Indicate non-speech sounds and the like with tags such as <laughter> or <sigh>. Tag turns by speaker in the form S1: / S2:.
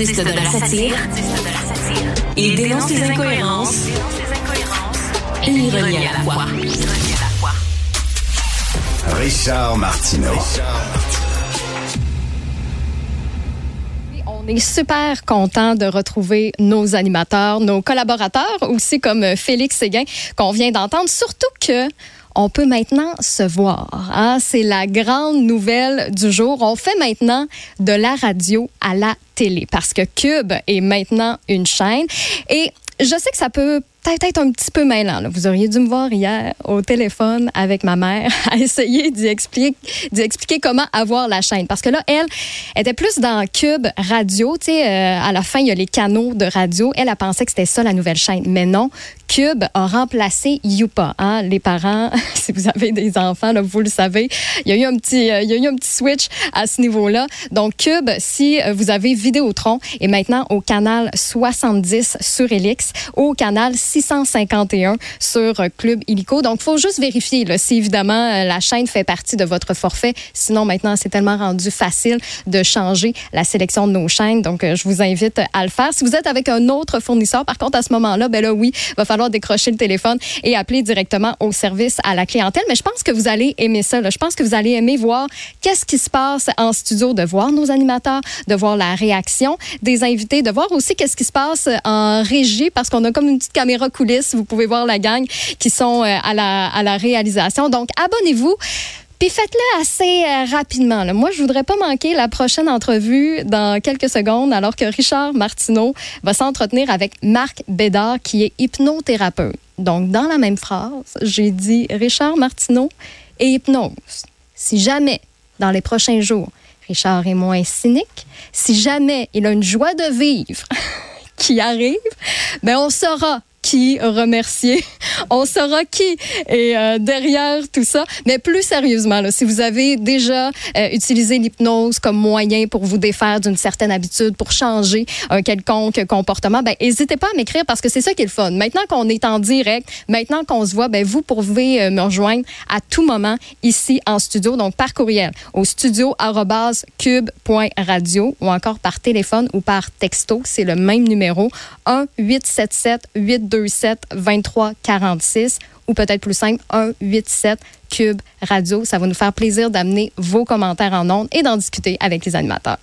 S1: artiste de la satire. Il dénonce les incohérences et l'ironie à la fois.
S2: Richard Martineau.
S3: On est super content de retrouver nos animateurs, nos collaborateurs aussi comme Félix Séguin qu'on vient d'entendre, surtout que on peut maintenant se voir. Hein? C'est la grande nouvelle du jour. On fait maintenant de la radio à la télé parce que Cube est maintenant une chaîne. Et je sais que ça peut peut-être un petit peu mêlant. Vous auriez dû me voir hier au téléphone avec ma mère <laughs> à essayer d'y expliquer, comment avoir la chaîne. Parce que là, elle était plus dans Cube Radio. Tu sais, euh, à la fin, il y a les canaux de radio. Elle a pensé que c'était ça la nouvelle chaîne. Mais non, Cube a remplacé Youpa. Hein? Les parents, <laughs> si vous avez des enfants, là, vous le savez, il y a eu un petit, euh, il y a eu un petit switch à ce niveau-là. Donc, Cube, si euh, vous avez Vidéotron, est maintenant au canal 70 sur Elix, au canal 651 sur Club Illico. Donc, il faut juste vérifier là, si évidemment euh, la chaîne fait partie de votre forfait. Sinon, maintenant, c'est tellement rendu facile de changer la sélection de nos chaînes. Donc, euh, je vous invite à le faire. Si vous êtes avec un autre fournisseur, par contre, à ce moment-là, ben là, oui, va falloir décrocher le téléphone et appeler directement au service à la clientèle. Mais je pense que vous allez aimer ça. Je pense que vous allez aimer voir qu'est-ce qui se passe en studio, de voir nos animateurs, de voir la réaction des invités, de voir aussi qu'est-ce qui se passe en régie parce qu'on a comme une petite caméra coulisses. Vous pouvez voir la gang qui sont euh, à la, réalisation. Donc, abonnez-vous. Puis faites-le assez euh, rapidement. Moi, je voudrais pas manquer la prochaine entrevue dans quelques secondes, alors que Richard Martineau va s'entretenir avec Marc Bédard, qui est hypnothérapeute. Donc, dans la même phrase, j'ai dit Richard Martineau et hypnose. Si jamais, dans les prochains jours, Richard est moins cynique, si jamais il a une joie de vivre <laughs> qui arrive, ben on saura remercier. On saura qui est euh, derrière tout ça. Mais plus sérieusement, si vous avez déjà euh, utilisé l'hypnose comme moyen pour vous défaire d'une certaine habitude, pour changer un quelconque comportement, ben n'hésitez pas à m'écrire parce que c'est ça qui est le fun. Maintenant qu'on est en direct, maintenant qu'on se voit, ben vous pouvez euh, me rejoindre à tout moment ici en studio, donc par courriel au studio@cube.radio ou encore par téléphone ou par texto, c'est le même numéro 1 877 8 27 23 46 ou peut-être plus simple 1 87 Cube Radio. Ça va nous faire plaisir d'amener vos commentaires en ondes et d'en discuter avec les animateurs.